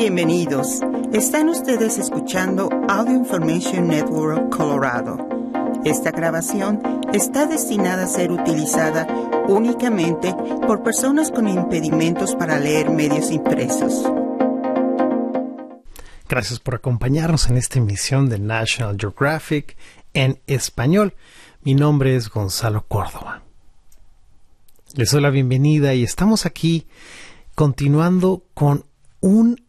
Bienvenidos. Están ustedes escuchando Audio Information Network Colorado. Esta grabación está destinada a ser utilizada únicamente por personas con impedimentos para leer medios impresos. Gracias por acompañarnos en esta emisión de National Geographic en español. Mi nombre es Gonzalo Córdoba. Les doy la bienvenida y estamos aquí continuando con un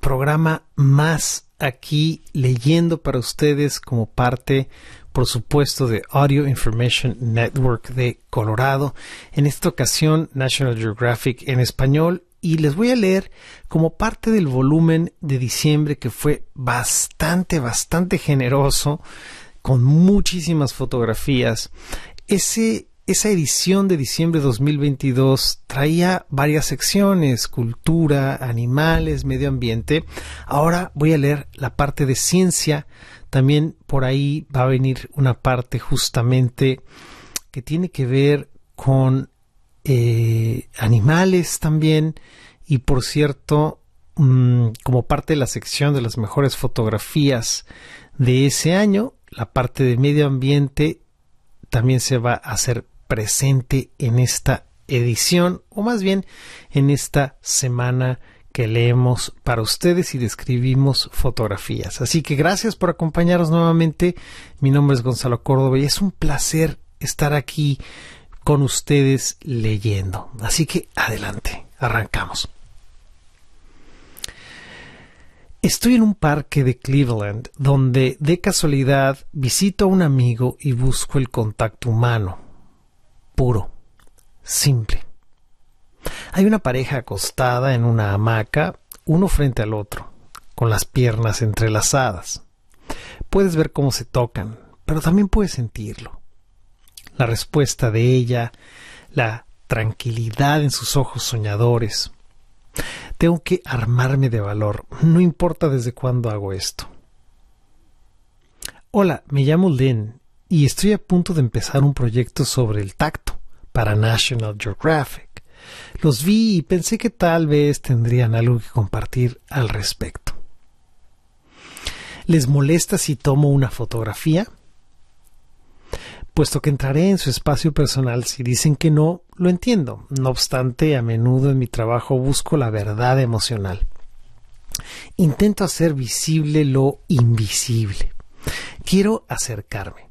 programa más aquí leyendo para ustedes como parte, por supuesto, de Audio Information Network de Colorado. En esta ocasión, National Geographic en español. Y les voy a leer como parte del volumen de diciembre que fue bastante, bastante generoso, con muchísimas fotografías. Ese esa edición de diciembre de 2022 traía varias secciones, cultura, animales, medio ambiente. Ahora voy a leer la parte de ciencia. También por ahí va a venir una parte justamente que tiene que ver con eh, animales también. Y por cierto, mm, como parte de la sección de las mejores fotografías de ese año, la parte de medio ambiente también se va a hacer presente en esta edición o más bien en esta semana que leemos para ustedes y describimos fotografías. Así que gracias por acompañarnos nuevamente. Mi nombre es Gonzalo Córdoba y es un placer estar aquí con ustedes leyendo. Así que adelante, arrancamos. Estoy en un parque de Cleveland donde de casualidad visito a un amigo y busco el contacto humano puro, simple. Hay una pareja acostada en una hamaca, uno frente al otro, con las piernas entrelazadas. Puedes ver cómo se tocan, pero también puedes sentirlo. La respuesta de ella, la tranquilidad en sus ojos soñadores. Tengo que armarme de valor, no importa desde cuándo hago esto. Hola, me llamo Lynn y estoy a punto de empezar un proyecto sobre el tacto para National Geographic. Los vi y pensé que tal vez tendrían algo que compartir al respecto. ¿Les molesta si tomo una fotografía? Puesto que entraré en su espacio personal si dicen que no, lo entiendo. No obstante, a menudo en mi trabajo busco la verdad emocional. Intento hacer visible lo invisible. Quiero acercarme.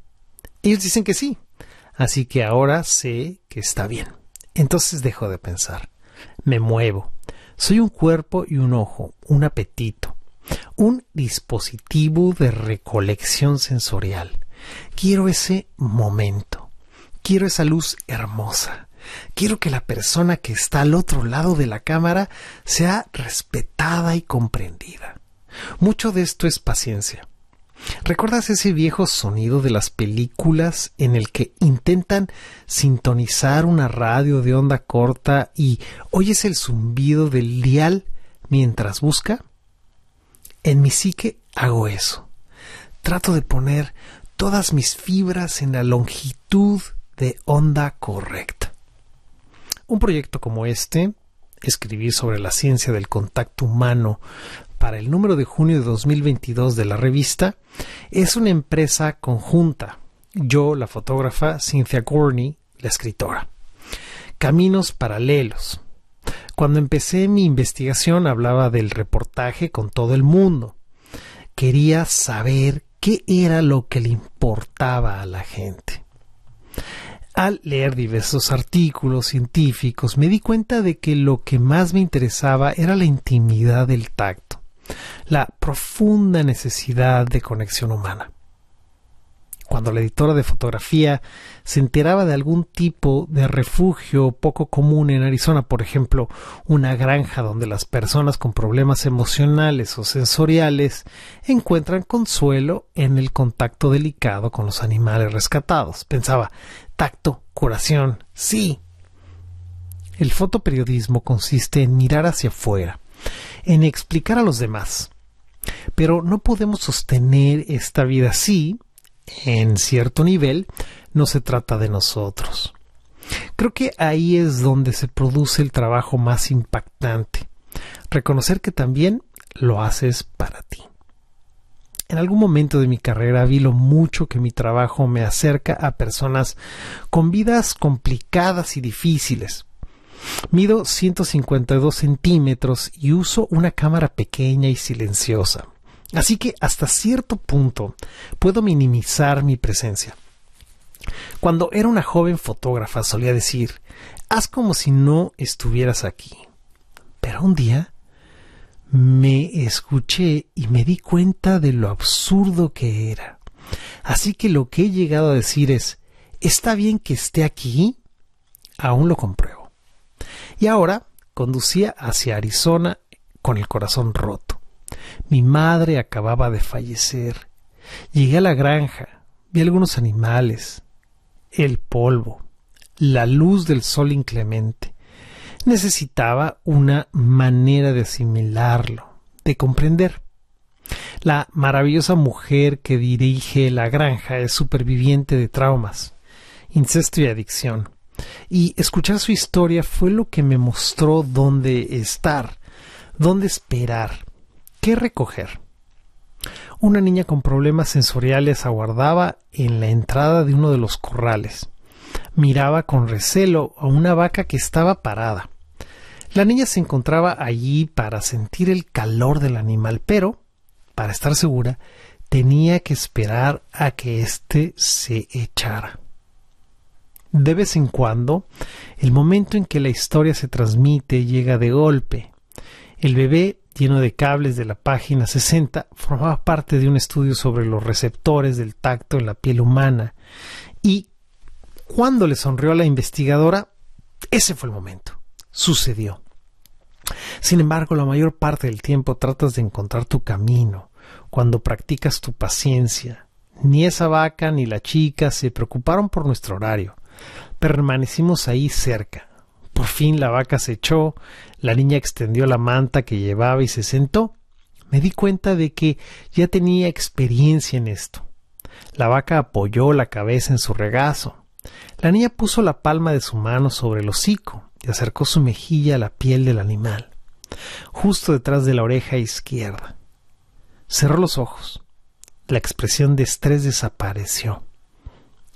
Ellos dicen que sí. Así que ahora sé que está bien. Entonces dejo de pensar. Me muevo. Soy un cuerpo y un ojo, un apetito, un dispositivo de recolección sensorial. Quiero ese momento. Quiero esa luz hermosa. Quiero que la persona que está al otro lado de la cámara sea respetada y comprendida. Mucho de esto es paciencia. ¿Recuerdas ese viejo sonido de las películas en el que intentan sintonizar una radio de onda corta y oyes el zumbido del dial mientras busca? En mi psique hago eso. Trato de poner todas mis fibras en la longitud de onda correcta. Un proyecto como este, escribir sobre la ciencia del contacto humano para el número de junio de 2022 de la revista es una empresa conjunta. Yo, la fotógrafa, Cynthia Gorney, la escritora. Caminos paralelos. Cuando empecé mi investigación hablaba del reportaje con todo el mundo. Quería saber qué era lo que le importaba a la gente. Al leer diversos artículos científicos me di cuenta de que lo que más me interesaba era la intimidad del tacto la profunda necesidad de conexión humana. Cuando la editora de fotografía se enteraba de algún tipo de refugio poco común en Arizona, por ejemplo, una granja donde las personas con problemas emocionales o sensoriales encuentran consuelo en el contacto delicado con los animales rescatados, pensaba, tacto, curación, sí. El fotoperiodismo consiste en mirar hacia afuera, en explicar a los demás. Pero no podemos sostener esta vida así, en cierto nivel, no se trata de nosotros. Creo que ahí es donde se produce el trabajo más impactante. reconocer que también lo haces para ti. En algún momento de mi carrera vi lo mucho que mi trabajo me acerca a personas con vidas complicadas y difíciles. Mido 152 centímetros y uso una cámara pequeña y silenciosa. Así que hasta cierto punto puedo minimizar mi presencia. Cuando era una joven fotógrafa solía decir, haz como si no estuvieras aquí. Pero un día me escuché y me di cuenta de lo absurdo que era. Así que lo que he llegado a decir es, ¿está bien que esté aquí? Aún lo compruebo. Y ahora conducía hacia Arizona con el corazón roto. Mi madre acababa de fallecer. Llegué a la granja, vi algunos animales, el polvo, la luz del sol inclemente. Necesitaba una manera de asimilarlo, de comprender. La maravillosa mujer que dirige la granja es superviviente de traumas, incesto y adicción. Y escuchar su historia fue lo que me mostró dónde estar, dónde esperar, qué recoger. Una niña con problemas sensoriales aguardaba en la entrada de uno de los corrales. Miraba con recelo a una vaca que estaba parada. La niña se encontraba allí para sentir el calor del animal, pero, para estar segura, tenía que esperar a que éste se echara. De vez en cuando, el momento en que la historia se transmite llega de golpe. El bebé lleno de cables de la página 60, formaba parte de un estudio sobre los receptores del tacto en la piel humana. Y cuando le sonrió a la investigadora, ese fue el momento. Sucedió. Sin embargo, la mayor parte del tiempo tratas de encontrar tu camino, cuando practicas tu paciencia. Ni esa vaca ni la chica se preocuparon por nuestro horario. Permanecimos ahí cerca, por fin la vaca se echó, la niña extendió la manta que llevaba y se sentó. Me di cuenta de que ya tenía experiencia en esto. La vaca apoyó la cabeza en su regazo. La niña puso la palma de su mano sobre el hocico y acercó su mejilla a la piel del animal, justo detrás de la oreja izquierda. Cerró los ojos. La expresión de estrés desapareció.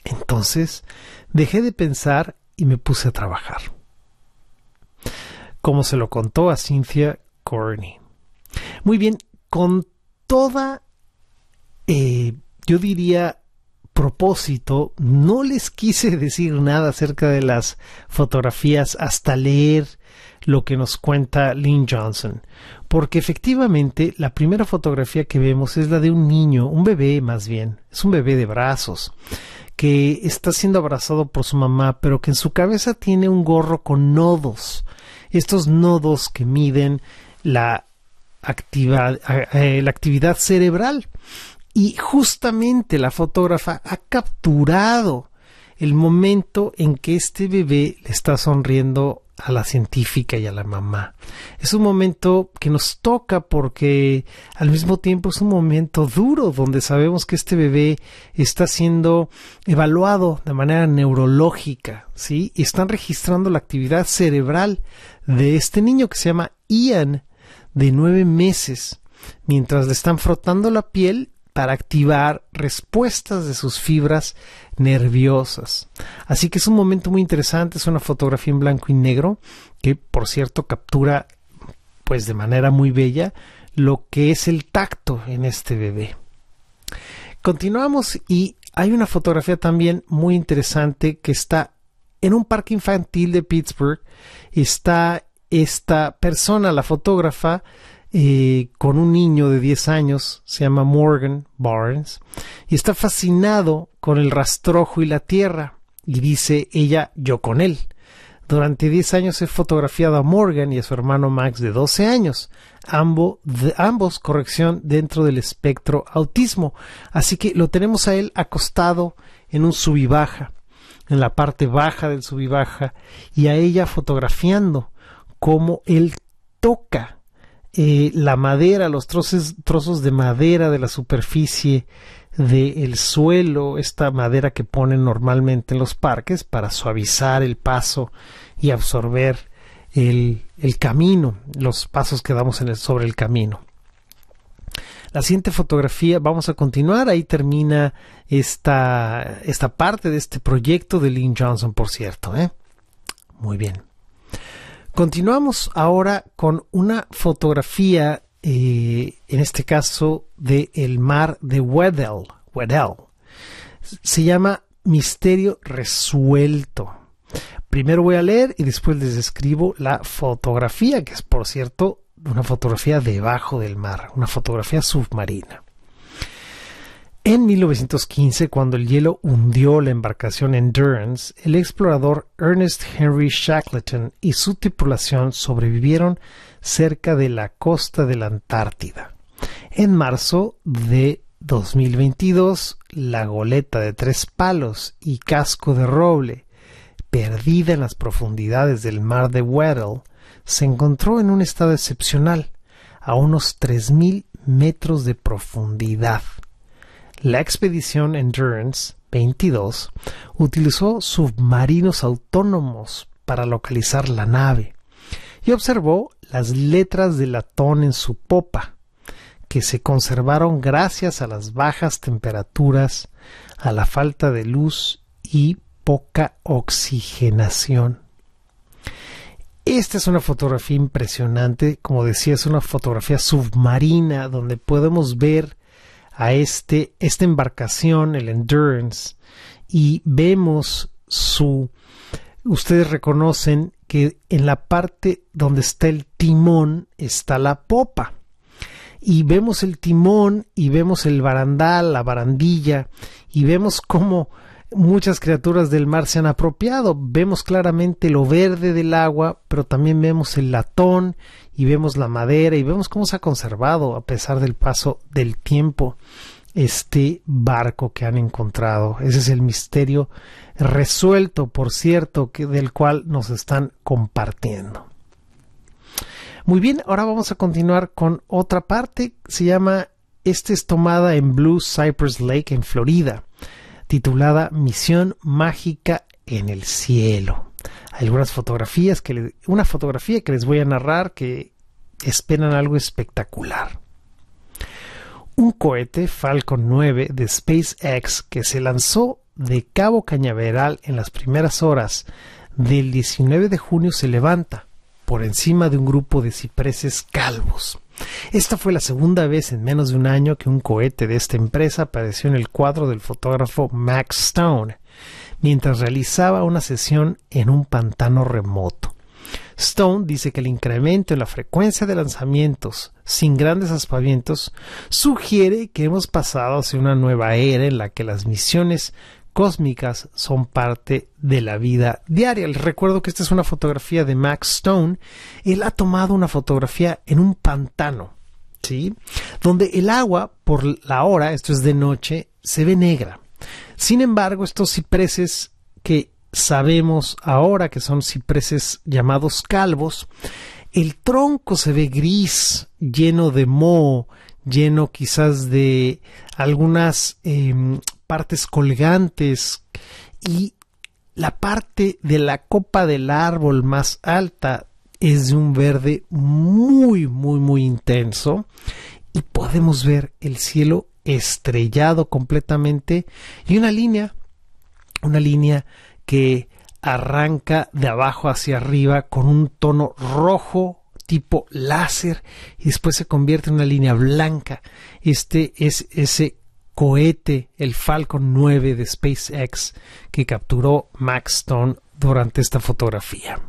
Entonces dejé de pensar y me puse a trabajar como se lo contó a Cynthia Corney. Muy bien, con toda, eh, yo diría, propósito, no les quise decir nada acerca de las fotografías hasta leer lo que nos cuenta Lynn Johnson, porque efectivamente la primera fotografía que vemos es la de un niño, un bebé más bien, es un bebé de brazos, que está siendo abrazado por su mamá, pero que en su cabeza tiene un gorro con nodos, estos nodos que miden la, eh, la actividad cerebral. Y justamente la fotógrafa ha capturado el momento en que este bebé le está sonriendo a la científica y a la mamá. Es un momento que nos toca porque al mismo tiempo es un momento duro donde sabemos que este bebé está siendo evaluado de manera neurológica, ¿sí? Y están registrando la actividad cerebral de este niño que se llama Ian, de nueve meses, mientras le están frotando la piel para activar respuestas de sus fibras nerviosas. Así que es un momento muy interesante, es una fotografía en blanco y negro que por cierto captura pues de manera muy bella lo que es el tacto en este bebé. Continuamos y hay una fotografía también muy interesante que está en un parque infantil de Pittsburgh. Está esta persona, la fotógrafa, con un niño de 10 años, se llama Morgan Barnes, y está fascinado con el rastrojo y la tierra, y dice ella, yo con él. Durante 10 años he fotografiado a Morgan y a su hermano Max de 12 años, ambos, corrección dentro del espectro autismo, así que lo tenemos a él acostado en un sub y baja, en la parte baja del sub y baja, y a ella fotografiando cómo él toca eh, la madera, los trozos, trozos de madera de la superficie del suelo, esta madera que ponen normalmente en los parques para suavizar el paso y absorber el, camino, los pasos que damos sobre el camino. La siguiente fotografía, vamos a continuar, ahí termina esta, esta parte de este proyecto de Lynn Johnson, por cierto. ¿eh? Muy bien. Continuamos ahora con una fotografía, eh, en este caso, de el mar de Weddell. Weddell. Se llama Misterio Resuelto. Primero voy a leer y después les describo la fotografía, que es, por cierto, una fotografía debajo del mar, una fotografía submarina. En 1915, cuando el hielo hundió la embarcación Endurance, el explorador Ernest Henry Shackleton y su tripulación sobrevivieron cerca de la costa de la Antártida. En marzo de 2022, la goleta de tres palos y casco de roble, perdida en las profundidades del mar de Weddell, se encontró en un estado excepcional, a unos 3.000 metros de profundidad. La expedición Endurance 22 utilizó submarinos autónomos para localizar la nave y observó las letras de latón en su popa, que se conservaron gracias a las bajas temperaturas, a la falta de luz y poca oxigenación. Esta es una fotografía impresionante, como decía, es una fotografía submarina donde podemos ver a este, esta embarcación, el Endurance, y vemos su... Ustedes reconocen que en la parte donde está el timón está la popa. Y vemos el timón y vemos el barandal, la barandilla, y vemos cómo muchas criaturas del mar se han apropiado. Vemos claramente lo verde del agua, pero también vemos el latón y vemos la madera y vemos cómo se ha conservado a pesar del paso del tiempo este barco que han encontrado. Ese es el misterio resuelto, por cierto, que, del cual nos están compartiendo. Muy bien, ahora vamos a continuar con otra parte. Se llama, esta es tomada en Blue Cypress Lake, en Florida titulada Misión Mágica en el Cielo. Algunas fotografías que una fotografía que les voy a narrar que esperan algo espectacular. Un cohete Falcon 9 de SpaceX que se lanzó de Cabo Cañaveral en las primeras horas del 19 de junio se levanta por encima de un grupo de cipreses calvos. Esta fue la segunda vez en menos de un año que un cohete de esta empresa apareció en el cuadro del fotógrafo Max Stone, mientras realizaba una sesión en un pantano remoto. Stone dice que el incremento en la frecuencia de lanzamientos sin grandes aspavientos sugiere que hemos pasado hacia una nueva era en la que las misiones cósmicas son parte de la vida diaria. Les recuerdo que esta es una fotografía de Max Stone. Él ha tomado una fotografía en un pantano, ¿sí? Donde el agua, por la hora, esto es de noche, se ve negra. Sin embargo, estos cipreses que sabemos ahora que son cipreses llamados calvos, el tronco se ve gris, lleno de moho, lleno quizás de algunas em, partes colgantes y la parte de la copa del árbol más alta es de un verde muy muy muy intenso y podemos ver el cielo estrellado completamente y una línea una línea que arranca de abajo hacia arriba con un tono rojo tipo láser y después se convierte en una línea blanca. Este es ese cohete, el Falcon 9 de SpaceX, que capturó Max Stone durante esta fotografía.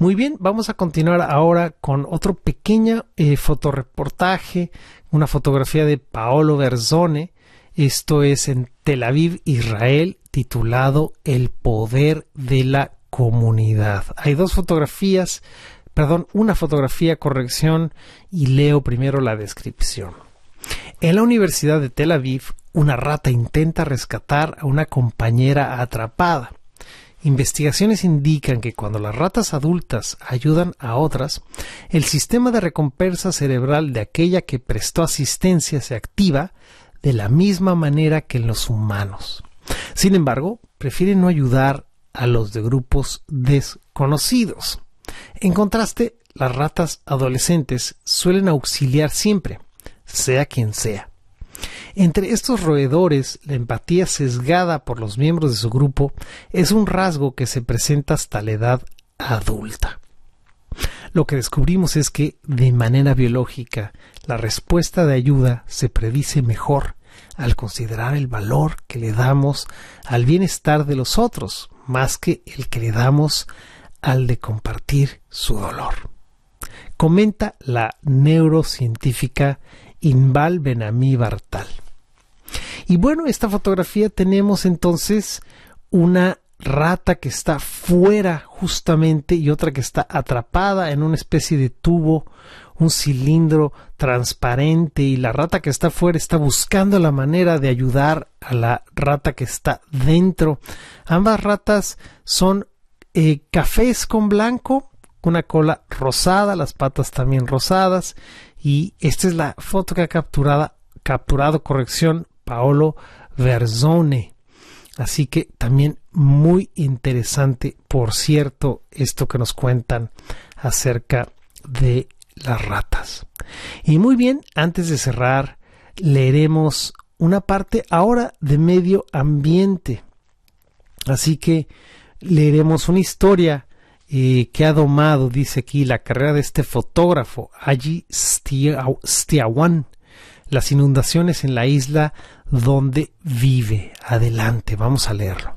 Muy bien, vamos a continuar ahora con otro pequeño eh, fotoreportaje, una fotografía de Paolo Berzone. Esto es en Tel Aviv, Israel, titulado El poder de la comunidad. Hay dos fotografías, perdón, una fotografía, corrección, y leo primero la descripción. En la Universidad de Tel Aviv, una rata intenta rescatar a una compañera atrapada. Investigaciones indican que cuando las ratas adultas ayudan a otras, el sistema de recompensa cerebral de aquella que prestó asistencia se activa de la misma manera que en los humanos. Sin embargo, prefieren no ayudar a los de grupos desconocidos conocidos. En contraste, las ratas adolescentes suelen auxiliar siempre, sea quien sea. Entre estos roedores, la empatía sesgada por los miembros de su grupo es un rasgo que se presenta hasta la edad adulta. Lo que descubrimos es que, de manera biológica, la respuesta de ayuda se predice mejor al considerar el valor que le damos al bienestar de los otros, más que el que le damos al de compartir su dolor. Comenta la neurocientífica Inval Benami Bartal. Y bueno, esta fotografía tenemos entonces una rata que está fuera justamente y otra que está atrapada en una especie de tubo, un cilindro transparente y la rata que está fuera está buscando la manera de ayudar a la rata que está dentro. Ambas ratas son eh, cafés con blanco, una cola rosada, las patas también rosadas y esta es la foto que ha capturado, capturado corrección Paolo Verzone. Así que también muy interesante, por cierto, esto que nos cuentan acerca de las ratas. Y muy bien, antes de cerrar, leeremos una parte ahora de medio ambiente. Así que leeremos una historia que ha domado, dice aquí, la carrera de este fotógrafo, Allí Stiawan, las inundaciones en la isla donde vive. Adelante, vamos a leerlo.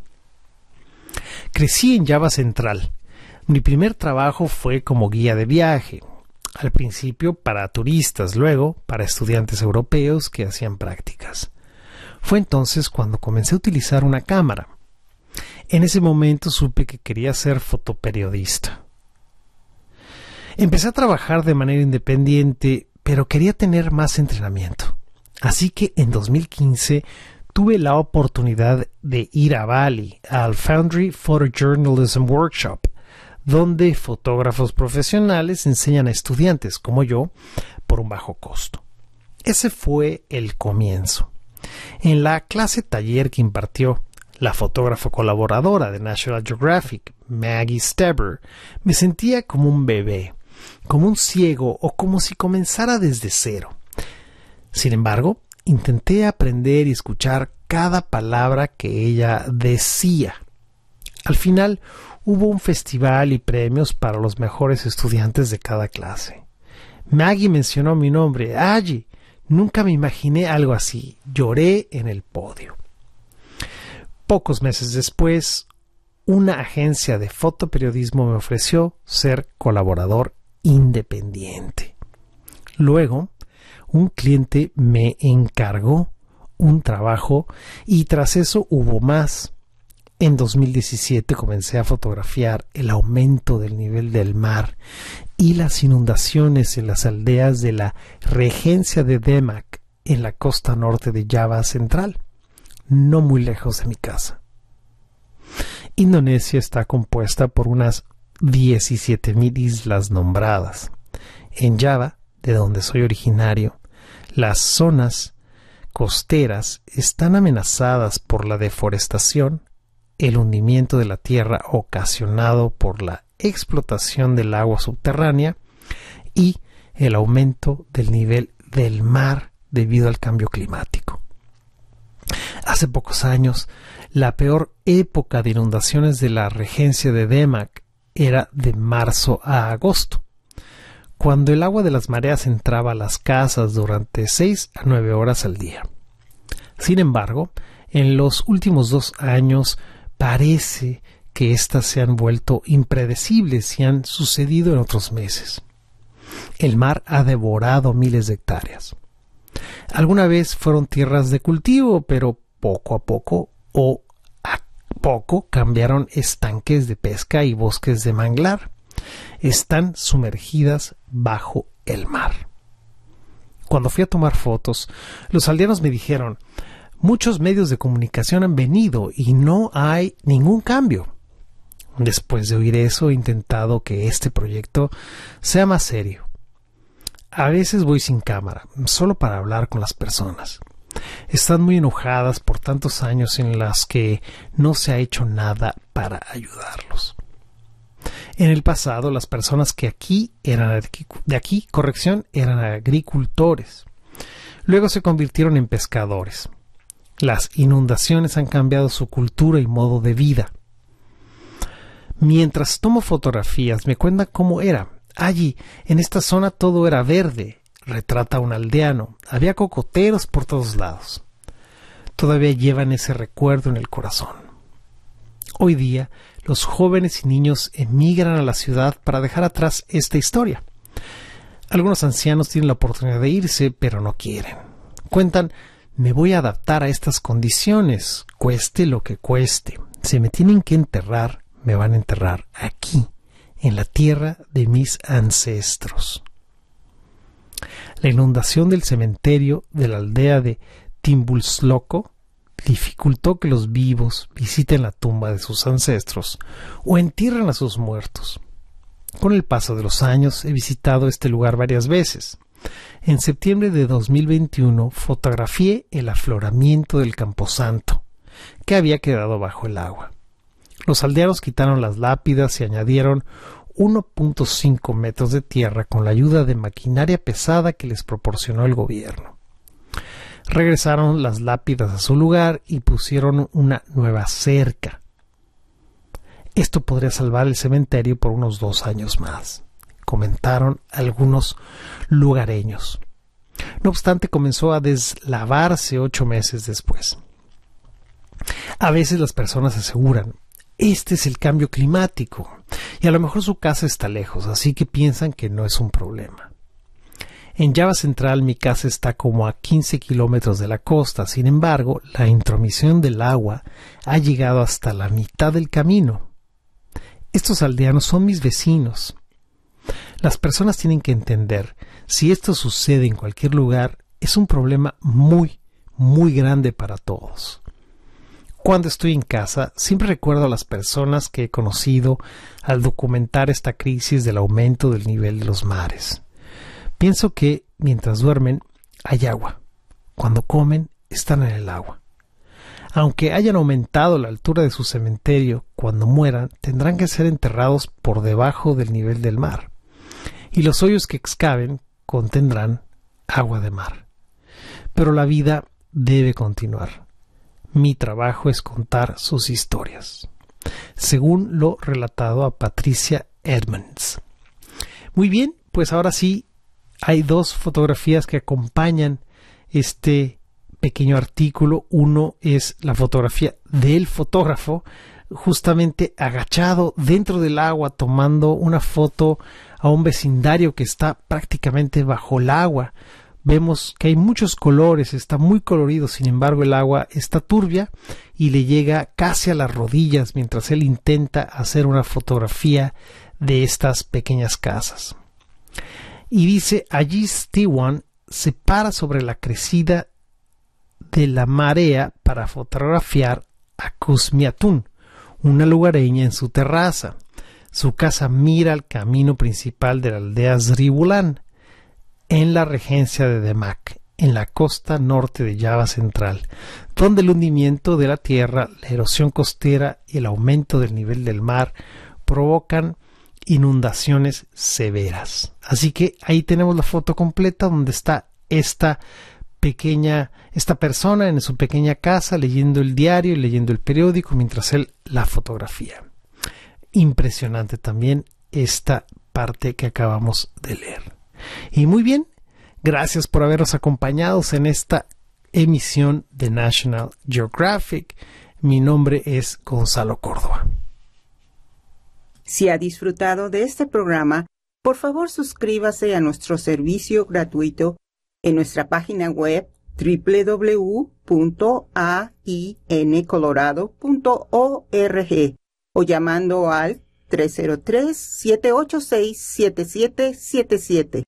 Crecí en Java Central. Mi primer trabajo fue como guía de viaje, al principio para turistas, luego para estudiantes europeos que hacían prácticas. Fue entonces cuando comencé a utilizar una cámara. En ese momento supe que quería ser fotoperiodista. Empecé a trabajar de manera independiente, pero quería tener más entrenamiento. Así que en 2015 tuve la oportunidad de ir a Bali al Foundry Photojournalism Workshop, donde fotógrafos profesionales enseñan a estudiantes como yo por un bajo costo. Ese fue el comienzo. En la clase taller que impartió la fotógrafa colaboradora de National Geographic, Maggie Steber, me sentía como un bebé, como un ciego o como si comenzara desde cero. Sin embargo, intenté aprender y escuchar cada palabra que ella decía. Al final hubo un festival y premios para los mejores estudiantes de cada clase. Maggie mencionó mi nombre, Allí. Nunca me imaginé algo así. Lloré en el podio. Pocos meses después, una agencia de fotoperiodismo me ofreció ser colaborador independiente. Luego, un cliente me encargó un trabajo y tras eso hubo más. En 2017 comencé a fotografiar el aumento del nivel del mar y las inundaciones en las aldeas de la regencia de Demak en la costa norte de Java Central, no muy lejos de mi casa. Indonesia está compuesta por unas 17.000 islas nombradas. En Java, de donde soy originario, las zonas costeras están amenazadas por la deforestación, el hundimiento de la tierra ocasionado por la explotación del agua subterránea y el aumento del nivel del mar debido al cambio climático. Hace pocos años, la peor época de inundaciones de la regencia de Demak era de marzo a agosto, cuando el agua de las mareas entraba a las casas durante seis a nueve horas al día. Sin embargo, en los últimos dos años parece que éstas se han vuelto impredecibles y han sucedido en otros meses. El mar ha devorado miles de hectáreas. Alguna vez fueron tierras de cultivo, pero poco a poco o a poco cambiaron estanques de pesca y bosques de manglar están sumergidas bajo el mar. Cuando fui a tomar fotos, los aldeanos me dijeron muchos medios de comunicación han venido y no hay ningún cambio. Después de oír eso, he intentado que este proyecto sea más serio. A veces voy sin cámara, solo para hablar con las personas. Están muy enojadas por tantos años en las que no se ha hecho nada para ayudarlos. En el pasado, las personas que aquí eran de aquí, corrección, eran agricultores. Luego se convirtieron en pescadores. Las inundaciones han cambiado su cultura y modo de vida. Mientras tomo fotografías, me cuentan cómo era. Allí, en esta zona, todo era verde, retrata un aldeano. Había cocoteros por todos lados. Todavía llevan ese recuerdo en el corazón. Hoy día, los jóvenes y niños emigran a la ciudad para dejar atrás esta historia. Algunos ancianos tienen la oportunidad de irse, pero no quieren. Cuentan, me voy a adaptar a estas condiciones, cueste lo que cueste. Si me tienen que enterrar, me van a enterrar aquí, en la tierra de mis ancestros. La inundación del cementerio de la aldea de Timbulsloco dificultó que los vivos visiten la tumba de sus ancestros o entierren a sus muertos. Con el paso de los años he visitado este lugar varias veces. En septiembre de 2021 fotografié el afloramiento del camposanto, que había quedado bajo el agua. Los aldeanos quitaron las lápidas y añadieron 1.5 metros de tierra con la ayuda de maquinaria pesada que les proporcionó el gobierno. Regresaron las lápidas a su lugar y pusieron una nueva cerca. Esto podría salvar el cementerio por unos dos años más, comentaron algunos lugareños. No obstante, comenzó a deslavarse ocho meses después. A veces las personas aseguran, este es el cambio climático, y a lo mejor su casa está lejos, así que piensan que no es un problema. En Java Central mi casa está como a 15 kilómetros de la costa, sin embargo, la intromisión del agua ha llegado hasta la mitad del camino. Estos aldeanos son mis vecinos. Las personas tienen que entender, si esto sucede en cualquier lugar, es un problema muy, muy grande para todos. Cuando estoy en casa, siempre recuerdo a las personas que he conocido al documentar esta crisis del aumento del nivel de los mares. Pienso que mientras duermen hay agua. Cuando comen están en el agua. Aunque hayan aumentado la altura de su cementerio, cuando mueran tendrán que ser enterrados por debajo del nivel del mar. Y los hoyos que excaven contendrán agua de mar. Pero la vida debe continuar. Mi trabajo es contar sus historias. Según lo relatado a Patricia Edmonds. Muy bien, pues ahora sí hay dos fotografías que acompañan este pequeño artículo. Uno es la fotografía del fotógrafo justamente agachado dentro del agua tomando una foto a un vecindario que está prácticamente bajo el agua. Vemos que hay muchos colores, está muy colorido, sin embargo el agua está turbia y le llega casi a las rodillas mientras él intenta hacer una fotografía de estas pequeñas casas y dice allí Stewan se para sobre la crecida de la marea para fotografiar a Kuzmiatun, una lugareña en su terraza. Su casa mira al camino principal de la aldea Zribulán, en la regencia de Demak, en la costa norte de Java Central, donde el hundimiento de la tierra, la erosión costera y el aumento del nivel del mar provocan inundaciones severas. Así que ahí tenemos la foto completa donde está esta pequeña, esta persona en su pequeña casa leyendo el diario y leyendo el periódico mientras él la fotografía. Impresionante también esta parte que acabamos de leer. Y muy bien, gracias por habernos acompañado en esta emisión de National Geographic. Mi nombre es Gonzalo Córdoba. Si ha disfrutado de este programa, por favor suscríbase a nuestro servicio gratuito en nuestra página web www.aincolorado.org o llamando al 303-786-7777.